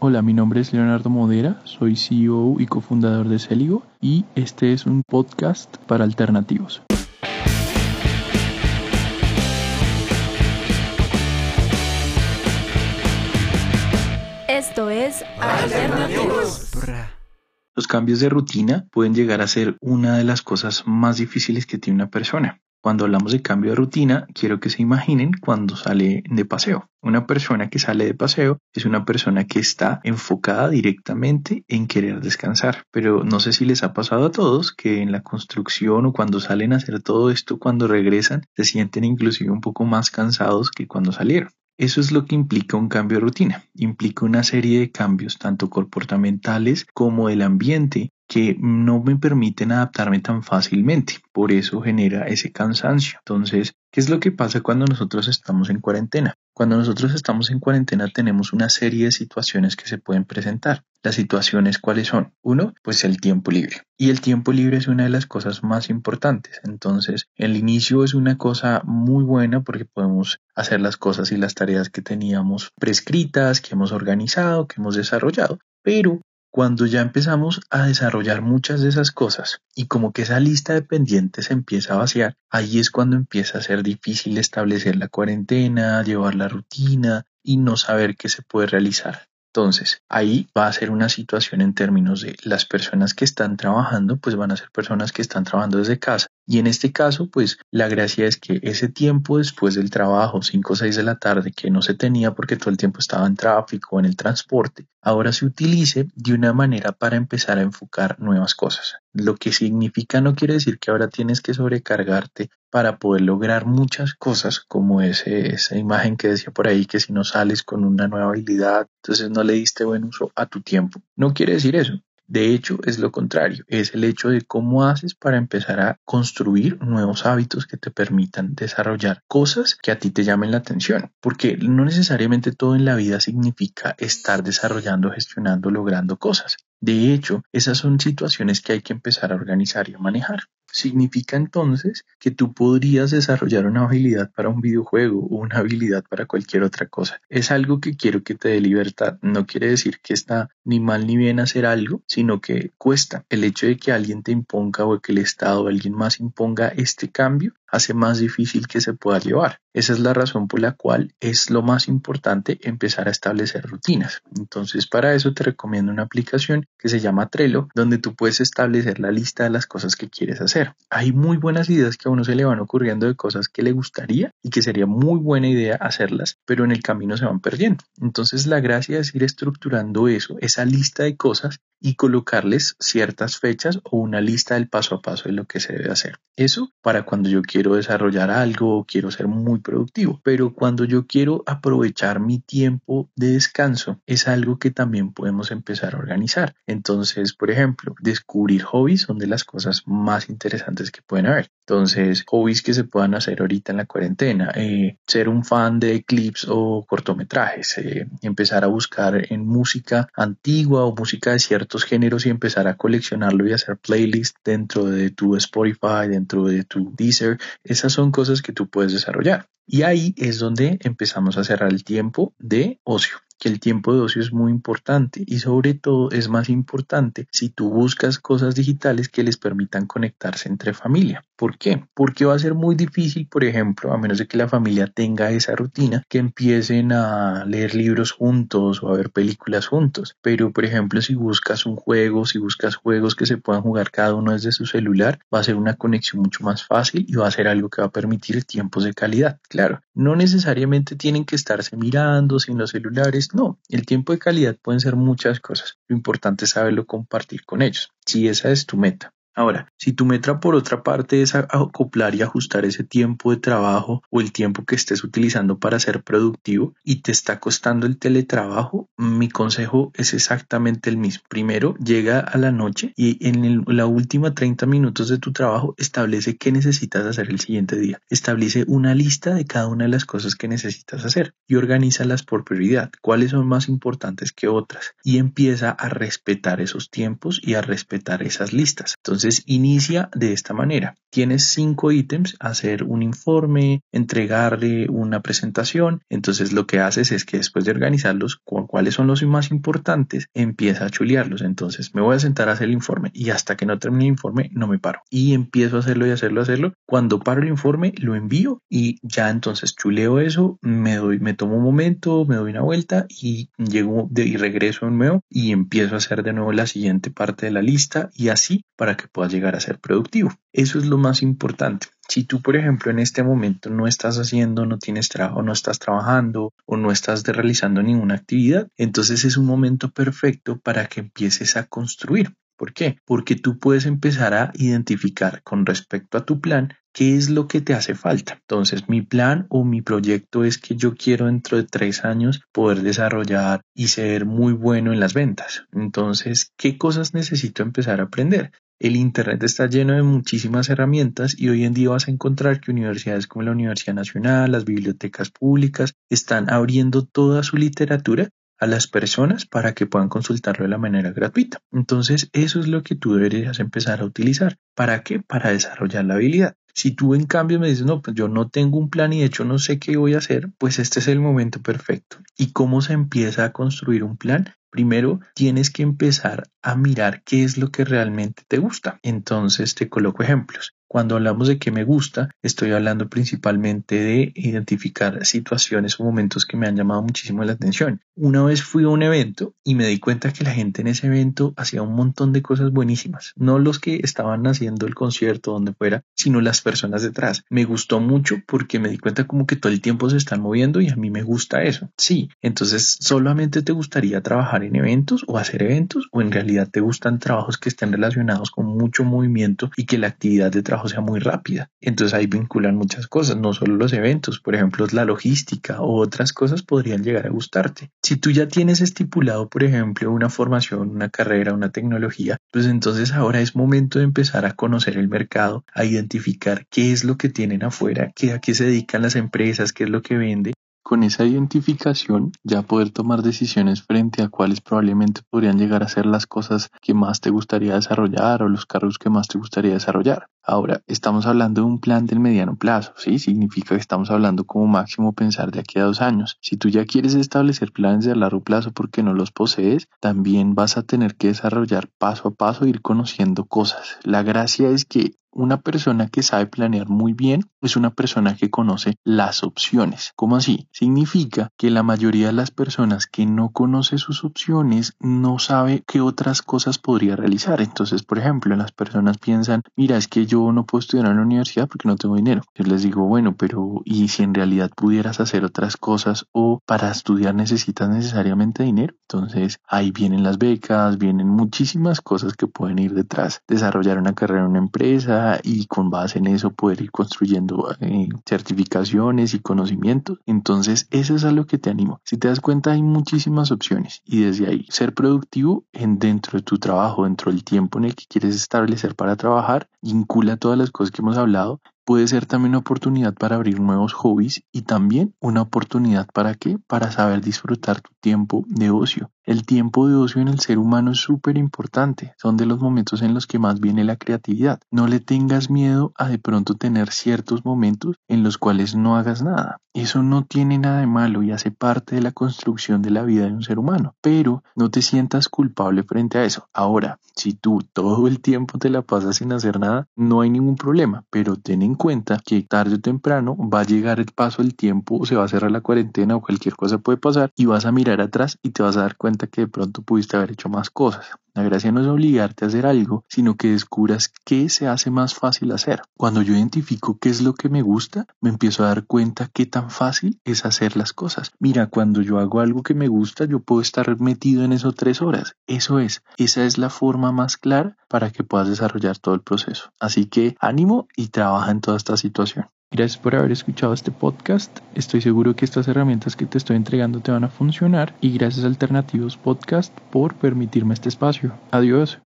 Hola, mi nombre es Leonardo Modera, soy CEO y cofundador de Celigo y este es un podcast para alternativos. Esto es Alternativos. Los cambios de rutina pueden llegar a ser una de las cosas más difíciles que tiene una persona. Cuando hablamos de cambio de rutina, quiero que se imaginen cuando sale de paseo. Una persona que sale de paseo es una persona que está enfocada directamente en querer descansar. Pero no sé si les ha pasado a todos que en la construcción o cuando salen a hacer todo esto, cuando regresan, se sienten inclusive un poco más cansados que cuando salieron. Eso es lo que implica un cambio de rutina. Implica una serie de cambios tanto comportamentales como del ambiente que no me permiten adaptarme tan fácilmente. Por eso genera ese cansancio. Entonces, ¿qué es lo que pasa cuando nosotros estamos en cuarentena? Cuando nosotros estamos en cuarentena tenemos una serie de situaciones que se pueden presentar. Las situaciones cuáles son? Uno, pues el tiempo libre. Y el tiempo libre es una de las cosas más importantes. Entonces, el inicio es una cosa muy buena porque podemos hacer las cosas y las tareas que teníamos prescritas, que hemos organizado, que hemos desarrollado. Pero cuando ya empezamos a desarrollar muchas de esas cosas y como que esa lista de pendientes empieza a vaciar, ahí es cuando empieza a ser difícil establecer la cuarentena, llevar la rutina y no saber qué se puede realizar. Entonces, ahí va a ser una situación en términos de las personas que están trabajando, pues van a ser personas que están trabajando desde casa. Y en este caso, pues la gracia es que ese tiempo después del trabajo, 5 o 6 de la tarde, que no se tenía porque todo el tiempo estaba en tráfico en el transporte, ahora se utilice de una manera para empezar a enfocar nuevas cosas. Lo que significa no quiere decir que ahora tienes que sobrecargarte para poder lograr muchas cosas, como ese, esa imagen que decía por ahí, que si no sales con una nueva habilidad, entonces no le diste buen uso a tu tiempo. No quiere decir eso. De hecho, es lo contrario, es el hecho de cómo haces para empezar a construir nuevos hábitos que te permitan desarrollar cosas que a ti te llamen la atención, porque no necesariamente todo en la vida significa estar desarrollando, gestionando, logrando cosas. De hecho, esas son situaciones que hay que empezar a organizar y a manejar. Significa entonces que tú podrías desarrollar una habilidad para un videojuego o una habilidad para cualquier otra cosa. Es algo que quiero que te dé libertad. No quiere decir que está ni mal ni bien hacer algo, sino que cuesta. El hecho de que alguien te imponga o que el Estado o alguien más imponga este cambio hace más difícil que se pueda llevar. Esa es la razón por la cual es lo más importante empezar a establecer rutinas. Entonces, para eso te recomiendo una aplicación que se llama Trello, donde tú puedes establecer la lista de las cosas que quieres hacer. Hay muy buenas ideas que a uno se le van ocurriendo de cosas que le gustaría y que sería muy buena idea hacerlas, pero en el camino se van perdiendo. Entonces, la gracia es ir estructurando eso, esa lista de cosas y colocarles ciertas fechas o una lista del paso a paso de lo que se debe hacer. Eso para cuando yo quiero desarrollar algo o quiero ser muy productivo, pero cuando yo quiero aprovechar mi tiempo de descanso es algo que también podemos empezar a organizar. Entonces, por ejemplo, descubrir hobbies son de las cosas más interesantes que pueden haber. Entonces, hobbies que se puedan hacer ahorita en la cuarentena, eh, ser un fan de clips o cortometrajes, eh, empezar a buscar en música antigua o música de cierto géneros y empezar a coleccionarlo y hacer playlist dentro de tu Spotify, dentro de tu Deezer. Esas son cosas que tú puedes desarrollar. Y ahí es donde empezamos a cerrar el tiempo de ocio que el tiempo de ocio es muy importante y sobre todo es más importante si tú buscas cosas digitales que les permitan conectarse entre familia. ¿Por qué? Porque va a ser muy difícil, por ejemplo, a menos de que la familia tenga esa rutina, que empiecen a leer libros juntos o a ver películas juntos. Pero, por ejemplo, si buscas un juego, si buscas juegos que se puedan jugar cada uno desde su celular, va a ser una conexión mucho más fácil y va a ser algo que va a permitir tiempos de calidad. Claro, no necesariamente tienen que estarse mirando sin los celulares, no, el tiempo de calidad pueden ser muchas cosas. Lo importante es saberlo compartir con ellos, si esa es tu meta. Ahora, si tu meta por otra parte es acoplar y ajustar ese tiempo de trabajo o el tiempo que estés utilizando para ser productivo y te está costando el teletrabajo, mi consejo es exactamente el mismo. Primero, llega a la noche y en la última 30 minutos de tu trabajo establece qué necesitas hacer el siguiente día. Establece una lista de cada una de las cosas que necesitas hacer y organízalas por prioridad. ¿Cuáles son más importantes que otras? Y empieza a respetar esos tiempos y a respetar esas listas. Entonces, Inicia de esta manera. Tienes cinco ítems, hacer un informe, entregarle una presentación. Entonces lo que haces es que después de organizarlos, cuáles son los más importantes, empieza a chulearlos. Entonces me voy a sentar a hacer el informe y hasta que no termine el informe no me paro. Y empiezo a hacerlo y hacerlo, hacerlo. Cuando paro el informe lo envío y ya entonces chuleo eso, me doy, me tomo un momento, me doy una vuelta y llego de, y regreso de nuevo y empiezo a hacer de nuevo la siguiente parte de la lista y así para que puedas llegar a ser productivo. Eso es lo más importante. Si tú, por ejemplo, en este momento no estás haciendo, no tienes trabajo, no estás trabajando o no estás realizando ninguna actividad, entonces es un momento perfecto para que empieces a construir. ¿Por qué? Porque tú puedes empezar a identificar con respecto a tu plan qué es lo que te hace falta. Entonces, mi plan o mi proyecto es que yo quiero dentro de tres años poder desarrollar y ser muy bueno en las ventas. Entonces, ¿qué cosas necesito empezar a aprender? El Internet está lleno de muchísimas herramientas y hoy en día vas a encontrar que universidades como la Universidad Nacional, las bibliotecas públicas, están abriendo toda su literatura a las personas para que puedan consultarlo de la manera gratuita. Entonces, eso es lo que tú deberías empezar a utilizar. ¿Para qué? Para desarrollar la habilidad. Si tú en cambio me dices, no, pues yo no tengo un plan y de hecho no sé qué voy a hacer, pues este es el momento perfecto. ¿Y cómo se empieza a construir un plan? Primero tienes que empezar a mirar qué es lo que realmente te gusta. Entonces te coloco ejemplos. Cuando hablamos de qué me gusta, estoy hablando principalmente de identificar situaciones o momentos que me han llamado muchísimo la atención. Una vez fui a un evento y me di cuenta que la gente en ese evento hacía un montón de cosas buenísimas. No los que estaban haciendo el concierto donde fuera, sino las personas detrás. Me gustó mucho porque me di cuenta como que todo el tiempo se están moviendo y a mí me gusta eso. Sí, entonces solamente te gustaría trabajar en eventos o hacer eventos o en realidad te gustan trabajos que estén relacionados con mucho movimiento y que la actividad de trabajo sea muy rápida. Entonces ahí vinculan muchas cosas, no solo los eventos, por ejemplo, la logística o otras cosas podrían llegar a gustarte. Si tú ya tienes estipulado, por ejemplo, una formación, una carrera, una tecnología, pues entonces ahora es momento de empezar a conocer el mercado, a identificar qué es lo que tienen afuera, qué, a qué se dedican las empresas, qué es lo que vende con esa identificación ya poder tomar decisiones frente a cuáles probablemente podrían llegar a ser las cosas que más te gustaría desarrollar o los cargos que más te gustaría desarrollar. Ahora, estamos hablando de un plan del mediano plazo, ¿sí? Significa que estamos hablando como máximo pensar de aquí a dos años. Si tú ya quieres establecer planes de largo plazo porque no los posees, también vas a tener que desarrollar paso a paso, ir conociendo cosas. La gracia es que una persona que sabe planear muy bien es una persona que conoce las opciones. ¿Cómo así? Significa que la mayoría de las personas que no conoce sus opciones no sabe qué otras cosas podría realizar. Entonces, por ejemplo, las personas piensan, mira, es que yo no puedo estudiar en la universidad porque no tengo dinero. Yo les digo, bueno, pero ¿y si en realidad pudieras hacer otras cosas o para estudiar necesitas necesariamente dinero? Entonces, ahí vienen las becas, vienen muchísimas cosas que pueden ir detrás. Desarrollar una carrera en una empresa, y con base en eso poder ir construyendo eh, certificaciones y conocimientos. Entonces, eso es a lo que te animo. Si te das cuenta, hay muchísimas opciones y desde ahí ser productivo en dentro de tu trabajo, dentro del tiempo en el que quieres establecer para trabajar, vincula todas las cosas que hemos hablado puede ser también una oportunidad para abrir nuevos hobbies y también una oportunidad para qué? Para saber disfrutar tu tiempo de ocio. El tiempo de ocio en el ser humano es súper importante. Son de los momentos en los que más viene la creatividad. No le tengas miedo a de pronto tener ciertos momentos en los cuales no hagas nada. Eso no tiene nada de malo y hace parte de la construcción de la vida de un ser humano. Pero no te sientas culpable frente a eso. Ahora, si tú todo el tiempo te la pasas sin hacer nada, no hay ningún problema. Pero ten en cuenta que tarde o temprano va a llegar el paso del tiempo, se va a cerrar la cuarentena o cualquier cosa puede pasar y vas a mirar atrás y te vas a dar que de pronto pudiste haber hecho más cosas. La gracia no es obligarte a hacer algo, sino que descubras qué se hace más fácil hacer. Cuando yo identifico qué es lo que me gusta, me empiezo a dar cuenta qué tan fácil es hacer las cosas. Mira, cuando yo hago algo que me gusta, yo puedo estar metido en eso tres horas. Eso es, esa es la forma más clara para que puedas desarrollar todo el proceso. Así que ánimo y trabaja en toda esta situación. Gracias por haber escuchado este podcast. Estoy seguro que estas herramientas que te estoy entregando te van a funcionar y gracias a Alternativos Podcast por permitirme este espacio. Adiós.